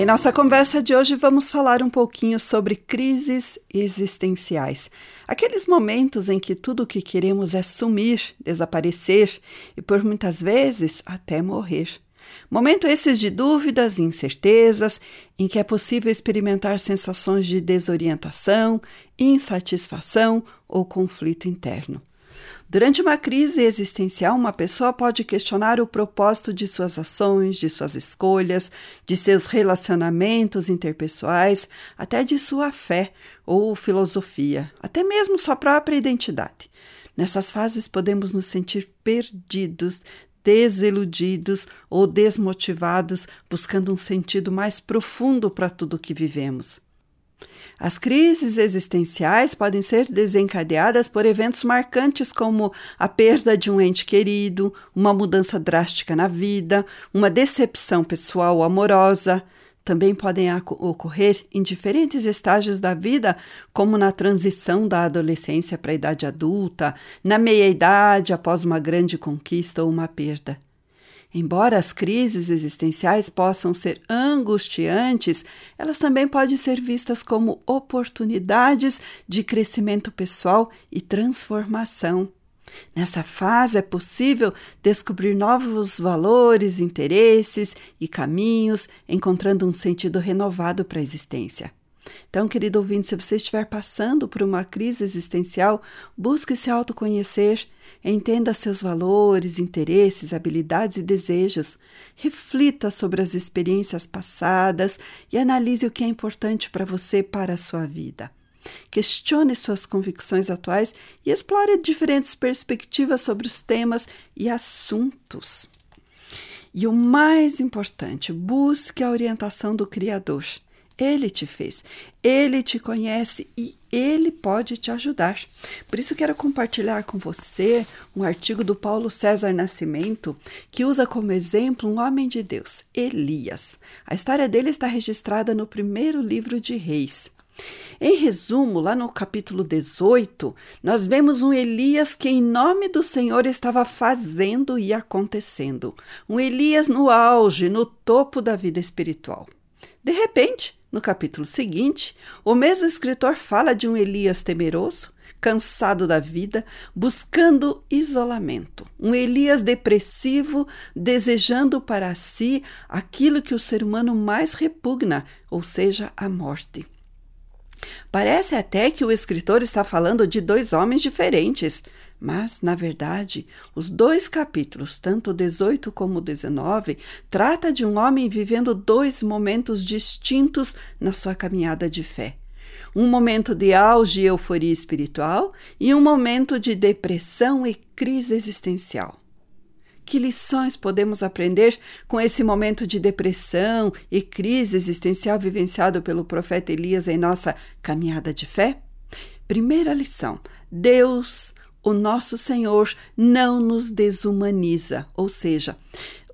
Em nossa conversa de hoje, vamos falar um pouquinho sobre crises existenciais. Aqueles momentos em que tudo o que queremos é sumir, desaparecer e, por muitas vezes, até morrer. Momento esses de dúvidas e incertezas, em que é possível experimentar sensações de desorientação, insatisfação ou conflito interno. Durante uma crise existencial, uma pessoa pode questionar o propósito de suas ações, de suas escolhas, de seus relacionamentos interpessoais, até de sua fé ou filosofia, até mesmo sua própria identidade. Nessas fases, podemos nos sentir perdidos, desiludidos ou desmotivados, buscando um sentido mais profundo para tudo o que vivemos. As crises existenciais podem ser desencadeadas por eventos marcantes como a perda de um ente querido, uma mudança drástica na vida, uma decepção pessoal ou amorosa. Também podem ocorrer em diferentes estágios da vida, como na transição da adolescência para a idade adulta, na meia-idade após uma grande conquista ou uma perda. Embora as crises existenciais possam ser angustiantes, elas também podem ser vistas como oportunidades de crescimento pessoal e transformação. Nessa fase é possível descobrir novos valores, interesses e caminhos, encontrando um sentido renovado para a existência. Então, querido ouvinte, se você estiver passando por uma crise existencial, busque se autoconhecer, entenda seus valores, interesses, habilidades e desejos, reflita sobre as experiências passadas e analise o que é importante para você para a sua vida. Questione suas convicções atuais e explore diferentes perspectivas sobre os temas e assuntos. E o mais importante, busque a orientação do Criador. Ele te fez, ele te conhece e ele pode te ajudar. Por isso, quero compartilhar com você um artigo do Paulo César Nascimento que usa como exemplo um homem de Deus, Elias. A história dele está registrada no primeiro livro de Reis. Em resumo, lá no capítulo 18, nós vemos um Elias que, em nome do Senhor, estava fazendo e acontecendo. Um Elias no auge, no topo da vida espiritual. De repente, no capítulo seguinte, o mesmo escritor fala de um Elias temeroso, cansado da vida, buscando isolamento. Um Elias depressivo, desejando para si aquilo que o ser humano mais repugna, ou seja, a morte. Parece até que o escritor está falando de dois homens diferentes, mas, na verdade, os dois capítulos, tanto o 18 como o 19, trata de um homem vivendo dois momentos distintos na sua caminhada de fé. Um momento de auge e euforia espiritual e um momento de depressão e crise existencial. Que lições podemos aprender com esse momento de depressão e crise existencial vivenciado pelo profeta Elias em nossa caminhada de fé? Primeira lição: Deus, o nosso Senhor, não nos desumaniza. Ou seja,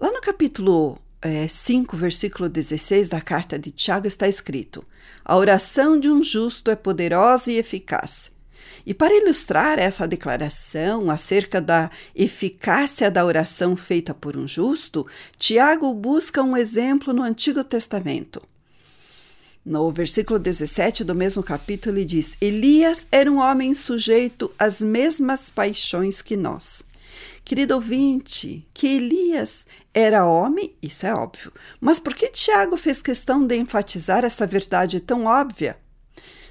lá no capítulo é, 5, versículo 16 da carta de Tiago está escrito: A oração de um justo é poderosa e eficaz e para ilustrar essa declaração acerca da eficácia da oração feita por um justo, Tiago busca um exemplo no Antigo Testamento. No versículo 17 do mesmo capítulo, ele diz: Elias era um homem sujeito às mesmas paixões que nós. Querido ouvinte, que Elias era homem, isso é óbvio. Mas por que Tiago fez questão de enfatizar essa verdade tão óbvia?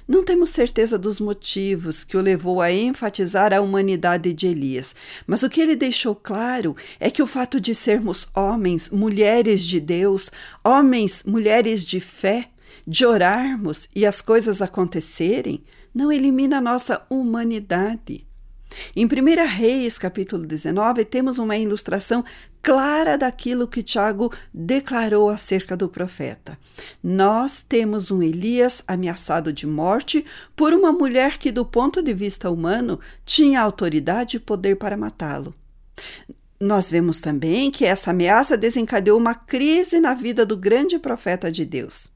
Não temos certeza dos motivos que o levou a enfatizar a humanidade de Elias, mas o que ele deixou claro é que o fato de sermos homens, mulheres de Deus, homens, mulheres de fé, de orarmos e as coisas acontecerem, não elimina a nossa humanidade. Em 1 Reis, capítulo 19, temos uma ilustração clara daquilo que Tiago declarou acerca do profeta. Nós temos um Elias ameaçado de morte por uma mulher que, do ponto de vista humano, tinha autoridade e poder para matá-lo. Nós vemos também que essa ameaça desencadeou uma crise na vida do grande profeta de Deus.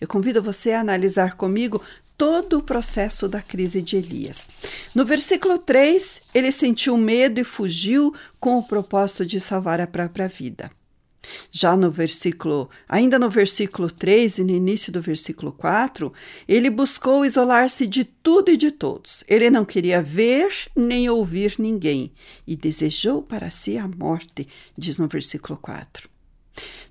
Eu convido você a analisar comigo todo o processo da crise de Elias. No versículo 3, ele sentiu medo e fugiu com o propósito de salvar a própria vida. Já no versículo, ainda no versículo 3 e no início do versículo 4, ele buscou isolar-se de tudo e de todos. Ele não queria ver nem ouvir ninguém e desejou para si a morte, diz no versículo 4.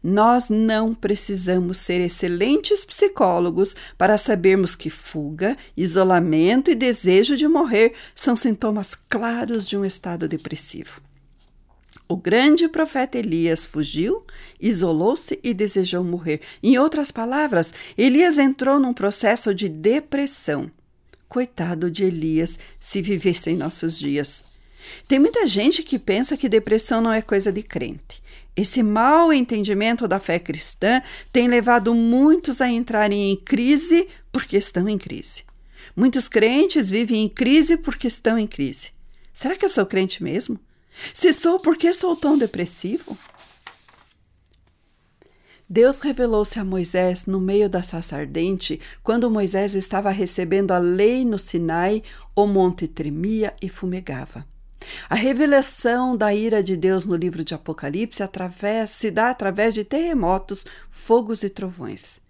Nós não precisamos ser excelentes psicólogos para sabermos que fuga, isolamento e desejo de morrer são sintomas claros de um estado depressivo. O grande profeta Elias fugiu, isolou-se e desejou morrer. Em outras palavras, Elias entrou num processo de depressão. Coitado de Elias se vivesse em nossos dias. Tem muita gente que pensa que depressão não é coisa de crente. Esse mau entendimento da fé cristã tem levado muitos a entrarem em crise porque estão em crise. Muitos crentes vivem em crise porque estão em crise. Será que eu sou crente mesmo? Se sou, por que sou tão depressivo? Deus revelou-se a Moisés no meio da sarça ardente, quando Moisés estava recebendo a lei no Sinai, o monte tremia e fumegava. A revelação da ira de Deus no livro de Apocalipse através, se dá através de terremotos, fogos e trovões.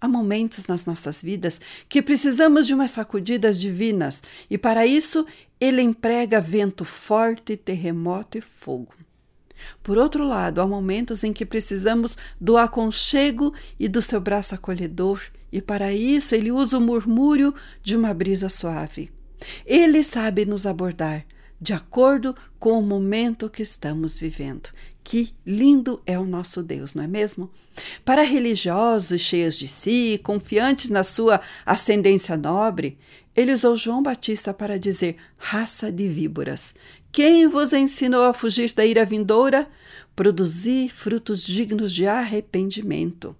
Há momentos nas nossas vidas que precisamos de umas sacudidas divinas, e para isso ele emprega vento forte, terremoto e fogo. Por outro lado, há momentos em que precisamos do aconchego e do seu braço acolhedor, e para isso ele usa o murmúrio de uma brisa suave. Ele sabe nos abordar, de acordo com o momento que estamos vivendo. Que lindo é o nosso Deus, não é mesmo? Para religiosos cheios de si, confiantes na sua ascendência nobre, ele usou João Batista para dizer: raça de víboras. Quem vos ensinou a fugir da ira vindoura? Produzir frutos dignos de arrependimento.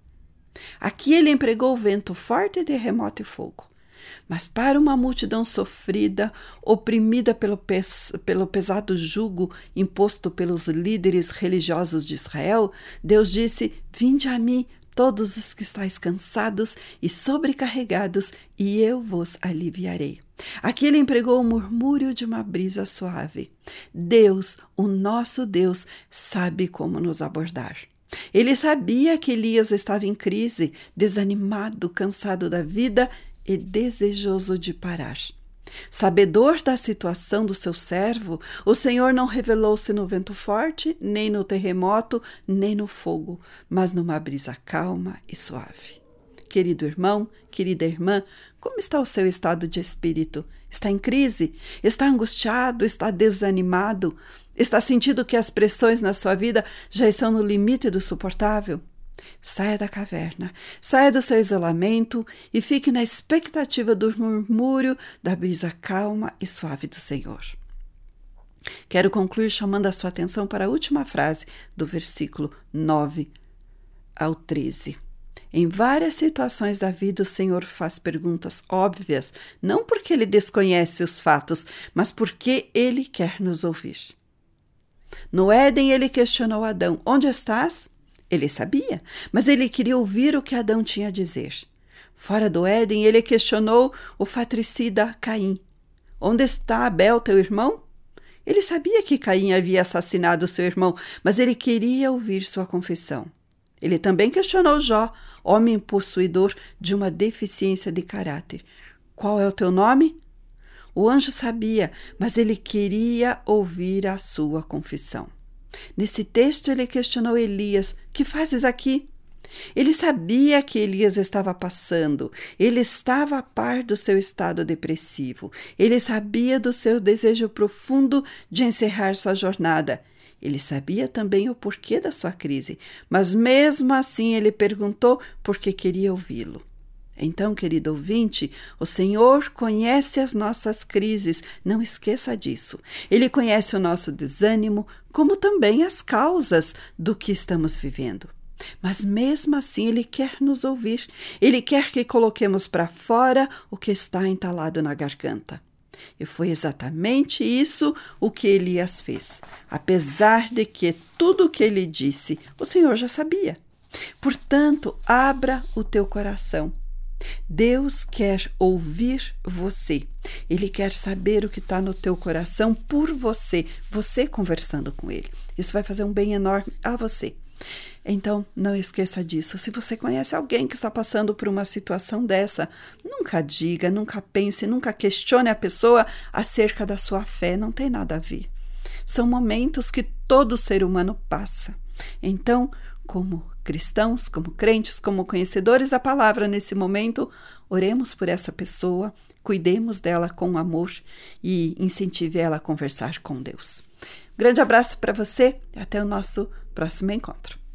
Aqui ele empregou vento forte, terremoto e fogo. Mas para uma multidão sofrida, oprimida pelo, pes pelo pesado jugo imposto pelos líderes religiosos de Israel, Deus disse: Vinde a mim, todos os que estáis cansados e sobrecarregados, e eu vos aliviarei. Aqui ele empregou o murmúrio de uma brisa suave. Deus, o nosso Deus, sabe como nos abordar. Ele sabia que Elias estava em crise, desanimado, cansado da vida e desejoso de parar. Sabedor da situação do seu servo, o Senhor não revelou-se no vento forte, nem no terremoto, nem no fogo, mas numa brisa calma e suave. Querido irmão, querida irmã, como está o seu estado de espírito? Está em crise? Está angustiado? Está desanimado? Está sentindo que as pressões na sua vida já estão no limite do suportável? Saia da caverna, saia do seu isolamento e fique na expectativa do murmúrio da brisa calma e suave do Senhor. Quero concluir chamando a sua atenção para a última frase do versículo 9 ao 13. Em várias situações da vida, o Senhor faz perguntas óbvias, não porque ele desconhece os fatos, mas porque ele quer nos ouvir. No Éden, ele questionou Adão: Onde estás? Ele sabia, mas ele queria ouvir o que Adão tinha a dizer. Fora do Éden, ele questionou o fatricida Caim: Onde está Abel, teu irmão? Ele sabia que Caim havia assassinado seu irmão, mas ele queria ouvir sua confissão. Ele também questionou Jó, homem possuidor de uma deficiência de caráter: Qual é o teu nome? O anjo sabia, mas ele queria ouvir a sua confissão. Nesse texto, ele questionou Elias: Que fazes aqui? Ele sabia que Elias estava passando, ele estava a par do seu estado depressivo, ele sabia do seu desejo profundo de encerrar sua jornada. Ele sabia também o porquê da sua crise, mas mesmo assim ele perguntou porque queria ouvi-lo. Então, querido ouvinte, o Senhor conhece as nossas crises, não esqueça disso. Ele conhece o nosso desânimo, como também as causas do que estamos vivendo. Mas mesmo assim, Ele quer nos ouvir, Ele quer que coloquemos para fora o que está entalado na garganta. E foi exatamente isso o que Elias fez, apesar de que tudo o que ele disse o Senhor já sabia. Portanto, abra o teu coração Deus quer ouvir você. Ele quer saber o que está no teu coração por você, você conversando com ele. Isso vai fazer um bem enorme a você. Então, não esqueça disso. Se você conhece alguém que está passando por uma situação dessa, nunca diga, nunca pense, nunca questione a pessoa acerca da sua fé. Não tem nada a ver. São momentos que todo ser humano passa. Então, como cristãos, como crentes, como conhecedores da palavra nesse momento, oremos por essa pessoa, cuidemos dela com amor e incentive ela a conversar com Deus. Grande abraço para você e até o nosso próximo encontro.